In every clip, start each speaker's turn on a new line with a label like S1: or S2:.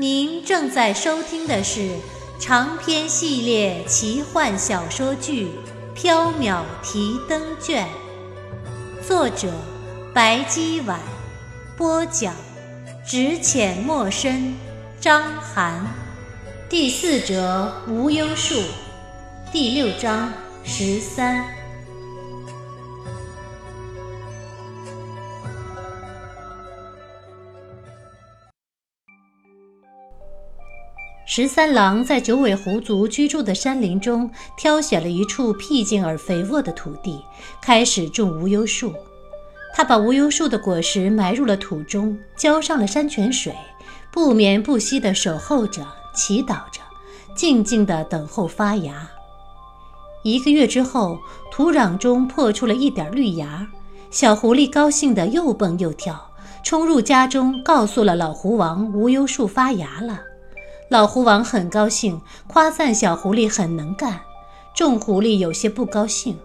S1: 您正在收听的是长篇系列奇幻小说剧《缥缈提灯卷》，作者白姬婉，播讲只浅墨深，张涵，第四折无忧树，第六章十三。十三郎在九尾狐族居住的山林中，挑选了一处僻静而肥沃的土地，开始种无忧树。他把无忧树的果实埋入了土中，浇上了山泉水，不眠不息地守候着，祈祷着，静静地等候发芽。一个月之后，土壤中破出了一点绿芽，小狐狸高兴地又蹦又跳，冲入家中，告诉了老狐王无忧树发芽了。老狐王很高兴，夸赞小狐狸很能干。众狐狸有些不高兴。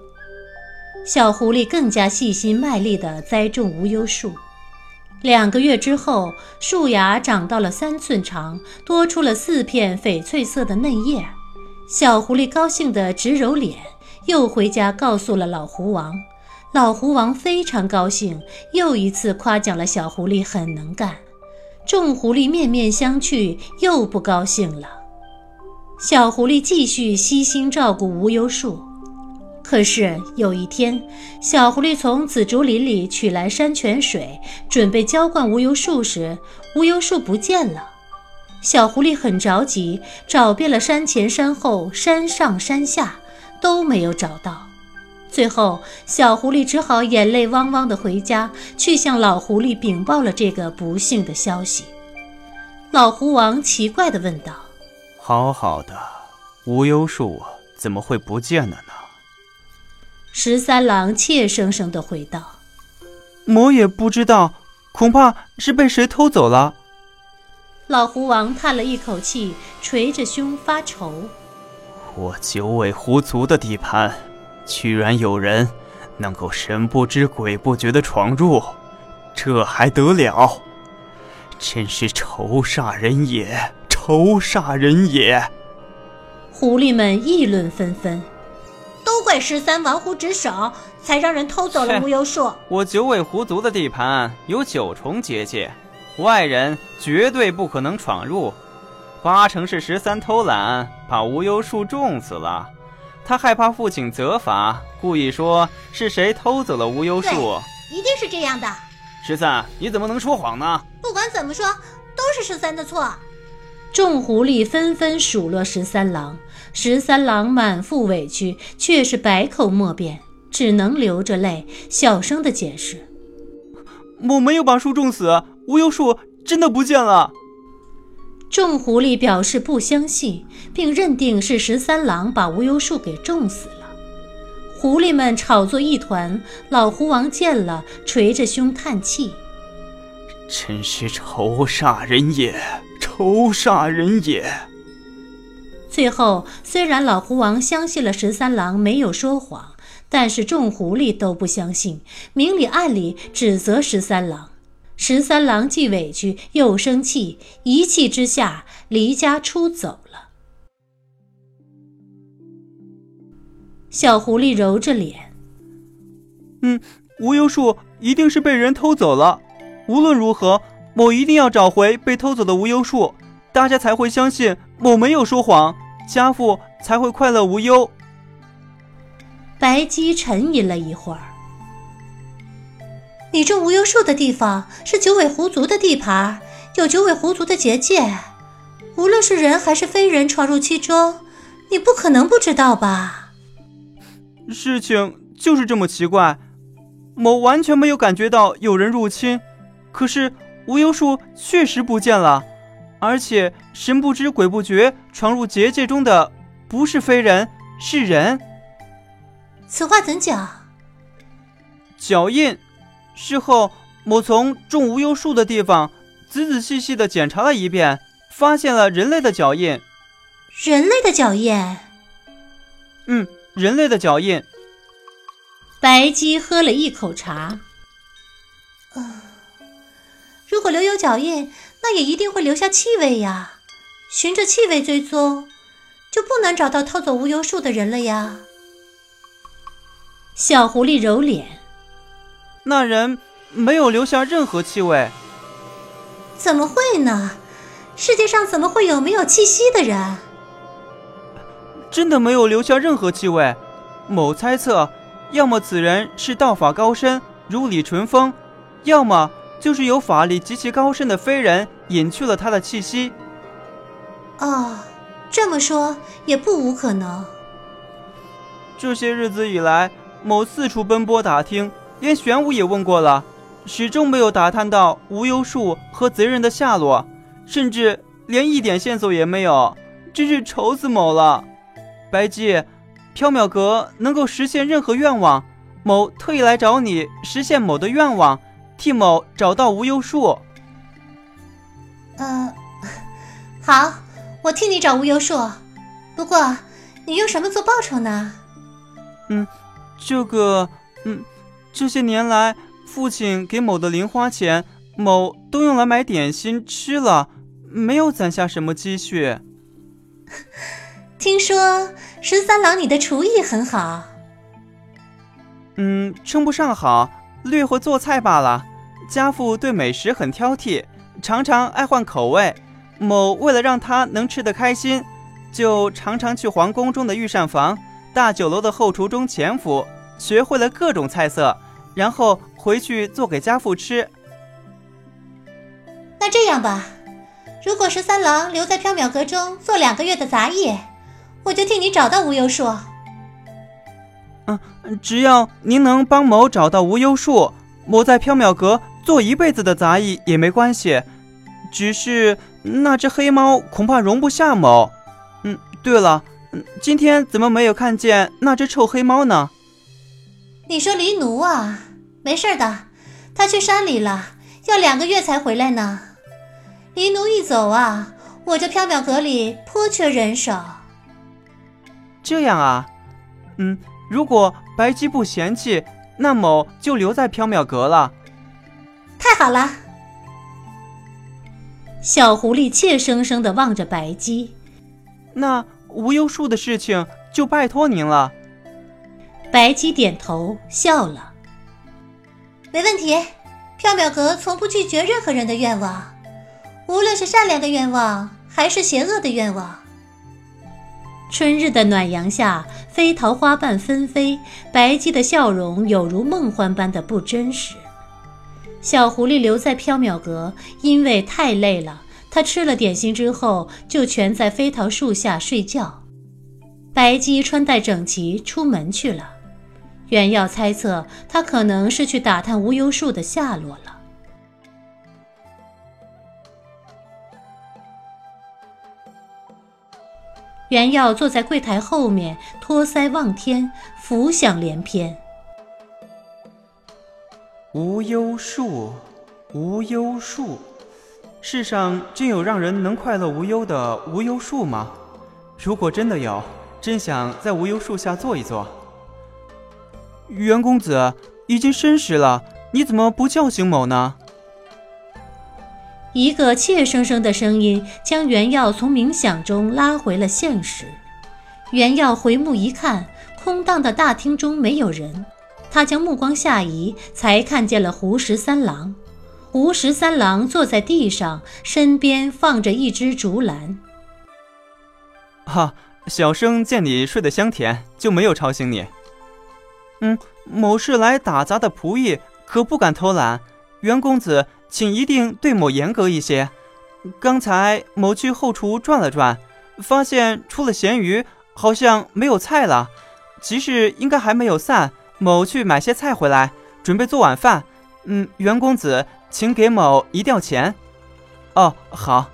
S1: 小狐狸更加细心卖力地栽种无忧树。两个月之后，树芽长到了三寸长，多出了四片翡翠色的嫩叶。小狐狸高兴得直揉脸，又回家告诉了老狐王。老狐王非常高兴，又一次夸奖了小狐狸很能干。众狐狸面面相觑，又不高兴了。小狐狸继续悉心照顾无忧树。可是有一天，小狐狸从紫竹林里取来山泉水，准备浇灌无忧树时，无忧树不见了。小狐狸很着急，找遍了山前山后、山上山下，都没有找到。最后，小狐狸只好眼泪汪汪地回家，去向老狐狸禀报了这个不幸的消息。老狐王奇怪地问道：“
S2: 好好的无忧树怎么会不见了呢？”
S1: 十三郎怯生生地回道：“
S2: 我也不知道，恐怕是被谁偷走了。”
S1: 老狐王叹了一口气，捶着胸发愁：“
S2: 我九尾狐族的地盘。”居然有人能够神不知鬼不觉的闯入，这还得了？真是仇煞人也，仇煞人也！
S1: 狐狸们议论纷纷，都怪十三玩忽职守，才让人偷走了无忧树。
S2: 我九尾狐族的地盘有九重结界，外人绝对不可能闯入。八成是十三偷懒，把无忧树种死了。他害怕父亲责罚，故意说是谁偷走了无忧树。
S3: 一定是这样的。
S2: 十三，你怎么能说谎呢？
S3: 不管怎么说，都是十三的错。
S1: 众狐狸纷纷数落十三郎，十三郎满腹委屈，却是百口莫辩，只能流着泪，小声的解释：“
S2: 我没有把树种死，无忧树真的不见了。”
S1: 众狐狸表示不相信，并认定是十三郎把无忧树给种死了。狐狸们吵作一团，老狐王见了，捶着胸叹气：“
S2: 真是仇煞人也，仇煞人也。”
S1: 最后，虽然老狐王相信了十三郎没有说谎，但是众狐狸都不相信，明里暗里指责十三郎。十三郎既委屈又生气，一气之下离家出走了。小狐狸揉着脸：“
S2: 嗯，无忧树一定是被人偷走了。无论如何，我一定要找回被偷走的无忧树，大家才会相信我没有说谎，家父才会快乐无忧。”
S1: 白姬沉吟了一会儿。你种无忧树的地方是九尾狐族的地盘，有九尾狐族的结界。无论是人还是非人闯入其中，你不可能不知道吧？
S2: 事情就是这么奇怪，我完全没有感觉到有人入侵，可是无忧树确实不见了，而且神不知鬼不觉闯入结界中的不是非人，是人。
S1: 此话怎讲？
S2: 脚印。事后，我从种无忧树的地方仔仔细细的检查了一遍，发现了人类的脚印。
S1: 人类的脚印？
S2: 嗯，人类的脚印。
S1: 白姬喝了一口茶。
S3: 嗯，如果留有脚印，那也一定会留下气味呀。循着气味追踪，就不难找到偷走无忧树的人了呀。
S1: 小狐狸揉脸。
S2: 那人没有留下任何气味，
S3: 怎么会呢？世界上怎么会有没有气息的人？
S2: 真的没有留下任何气味。某猜测，要么此人是道法高深，如李淳风，要么就是有法力极其高深的飞人隐去了他的气息。
S3: 哦，这么说也不无可能。
S2: 这些日子以来，某四处奔波打听。连玄武也问过了，始终没有打探到无忧树和贼人的下落，甚至连一点线索也没有，真是愁死某了。白姬，缥缈阁能够实现任何愿望，某特意来找你实现某的愿望，替某找到无忧树。
S3: 嗯，好，我替你找无忧树。不过，你用什么做报酬呢？
S2: 嗯，这个，嗯。这些年来，父亲给某的零花钱，某都用来买点心吃了，没有攒下什么积蓄。
S3: 听说十三郎，你的厨艺很好。
S2: 嗯，称不上好，略会做菜罢了。家父对美食很挑剔，常常爱换口味。某为了让他能吃得开心，就常常去皇宫中的御膳房、大酒楼的后厨中潜伏。学会了各种菜色，然后回去做给家父吃。
S3: 那这样吧，如果十三郎留在缥缈阁中做两个月的杂役，我就替你找到无忧树。
S2: 嗯，只要您能帮某找到无忧树，某在缥缈阁做一辈子的杂役也没关系。只是那只黑猫恐怕容不下某。嗯，对了，今天怎么没有看见那只臭黑猫呢？
S3: 你说黎奴啊，没事的，他去山里了，要两个月才回来呢。黎奴一走啊，我这缥缈阁里颇缺人手。
S2: 这样啊，嗯，如果白姬不嫌弃，那某就留在缥缈阁了。
S3: 太好了。
S1: 小狐狸怯生生地望着白姬，
S2: 那无忧树的事情就拜托您了。
S1: 白姬点头笑了，
S3: 没问题。缥缈阁从不拒绝任何人的愿望，无论是善良的愿望还是邪恶的愿望。
S1: 春日的暖阳下，飞桃花瓣纷飞，白姬的笑容有如梦幻般的不真实。小狐狸留在缥缈阁，因为太累了，它吃了点心之后就蜷在飞桃树下睡觉。白姬穿戴整齐，出门去了。袁耀猜测，他可能是去打探无忧树的下落了。袁耀坐在柜台后面，托腮望天，浮想联翩。
S2: 无忧树，无忧树，世上真有让人能快乐无忧的无忧树吗？如果真的有，真想在无忧树下坐一坐。袁公子已经申时了，你怎么不叫醒某呢？
S1: 一个怯生生的声音将袁耀从冥想中拉回了现实。袁耀回目一看，空荡的大厅中没有人。他将目光下移，才看见了胡十三郎。胡十三郎坐在地上，身边放着一只竹篮。
S2: 哈，小生见你睡得香甜，就没有吵醒你。嗯，某是来打杂的仆役，可不敢偷懒。袁公子，请一定对某严格一些。刚才某去后厨转了转，发现除了咸鱼，好像没有菜了。集市应该还没有散，某去买些菜回来，准备做晚饭。嗯，袁公子，请给某一吊钱。哦，好。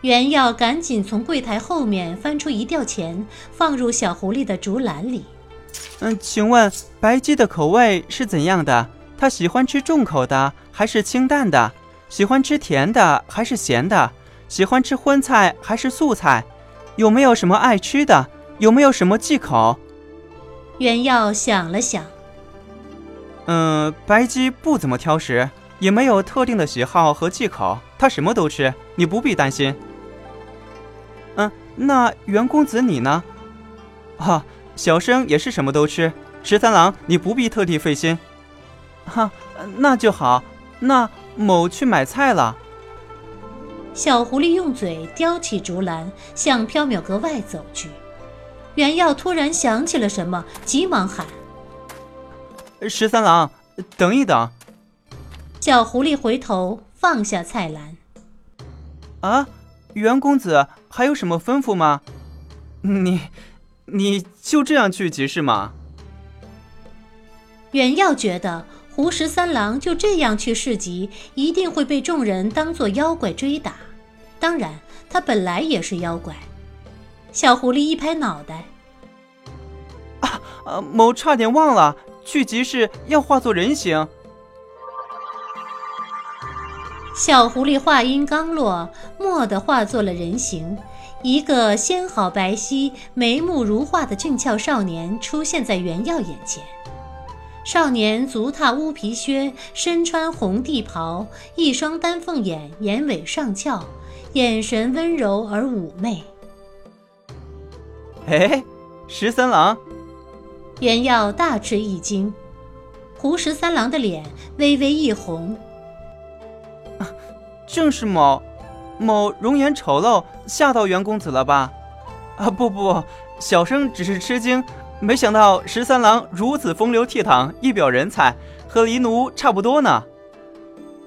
S1: 袁耀赶紧从柜台后面翻出一吊钱，放入小狐狸的竹篮里。
S2: 嗯，请问白鸡的口味是怎样的？它喜欢吃重口的还是清淡的？喜欢吃甜的还是咸的？喜欢吃荤菜还是素菜？有没有什么爱吃的？有没有什么忌口？
S1: 袁耀想了想，
S2: 嗯，白鸡不怎么挑食，也没有特定的喜好和忌口，它什么都吃，你不必担心。嗯，那袁公子你呢？哈，小生也是什么都吃。十三郎，你不必特地费心。哈，那就好。那某去买菜了。
S1: 小狐狸用嘴叼起竹篮，向缥缈阁外走去。袁耀突然想起了什么，急忙喊：“
S2: 十三郎，等一等！”
S1: 小狐狸回头放下菜篮。
S2: 啊，袁公子还有什么吩咐吗？你，你就这样去集市吗？
S1: 袁耀觉得胡十三郎就这样去市集，一定会被众人当作妖怪追打。当然，他本来也是妖怪。小狐狸一拍脑袋：“
S2: 啊啊！某差点忘了，去集市要化作人形。”
S1: 小狐狸话音刚落，蓦地化作了人形，一个纤好白皙、眉目如画的俊俏少年出现在袁耀眼前。少年足踏乌皮靴，身穿红地袍，一双丹凤眼，眼尾上翘，眼神温柔而妩媚。
S2: 哎，十三郎！
S1: 袁耀大吃一惊，胡十三郎的脸微微一红。
S2: 正是某，某容颜丑陋，吓到袁公子了吧？啊，不不，小生只是吃惊，没想到十三郎如此风流倜傥，一表人才，和黎奴差不多呢。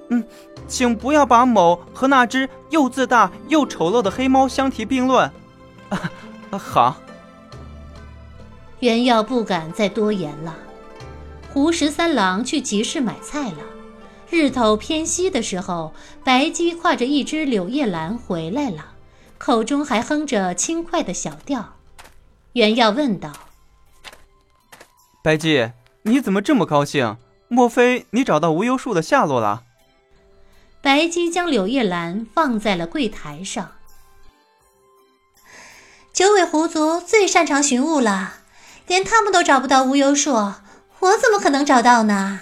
S2: 嗯，请不要把某和那只又自大又丑陋的黑猫相提并论。啊，好。
S1: 袁耀不敢再多言了。胡十三郎去集市买菜了。日头偏西的时候，白鸡挎着一只柳叶兰回来了，口中还哼着轻快的小调。袁耀问道：“
S2: 白鸡，你怎么这么高兴？莫非你找到无忧树的下落了？”
S1: 白鸡将柳叶兰放在了柜台上。
S3: 九尾狐族最擅长寻物了。连他们都找不到无忧树，我怎么可能找到呢？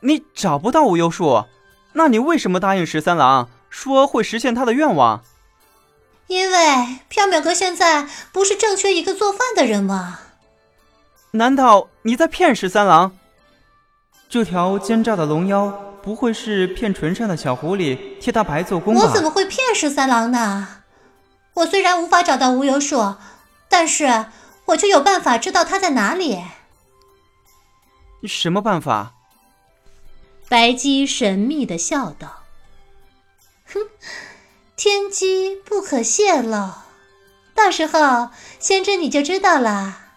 S2: 你找不到无忧树，那你为什么答应十三郎说会实现他的愿望？
S3: 因为缥缈阁现在不是正缺一个做饭的人吗？
S2: 难道你在骗十三郎？这条奸诈的龙妖不会是骗纯善的小狐狸替他白做工吧？
S3: 我怎么会骗十三郎呢？我虽然无法找到无忧树，但是。我却有办法知道他在哪里。
S2: 什么办法？
S1: 白姬神秘的笑道：“
S3: 哼，天机不可泄露，到时候仙真你就知道了。”